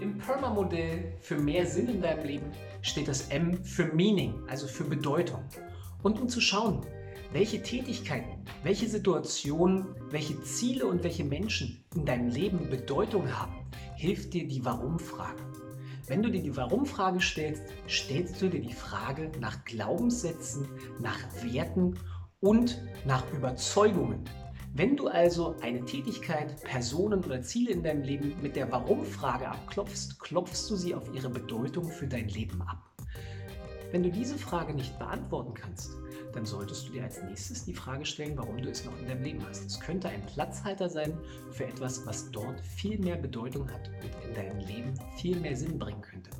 Im Perma-Modell für mehr Sinn in deinem Leben steht das M für Meaning, also für Bedeutung. Und um zu schauen, welche Tätigkeiten, welche Situationen, welche Ziele und welche Menschen in deinem Leben Bedeutung haben, hilft dir die Warum-Frage. Wenn du dir die Warum-Frage stellst, stellst du dir die Frage nach Glaubenssätzen, nach Werten und nach Überzeugungen. Wenn du also eine Tätigkeit, Personen oder Ziele in deinem Leben mit der Warum-Frage abklopfst, klopfst du sie auf ihre Bedeutung für dein Leben ab. Wenn du diese Frage nicht beantworten kannst, dann solltest du dir als nächstes die Frage stellen, warum du es noch in deinem Leben hast. Es könnte ein Platzhalter sein für etwas, was dort viel mehr Bedeutung hat und in deinem Leben viel mehr Sinn bringen könnte.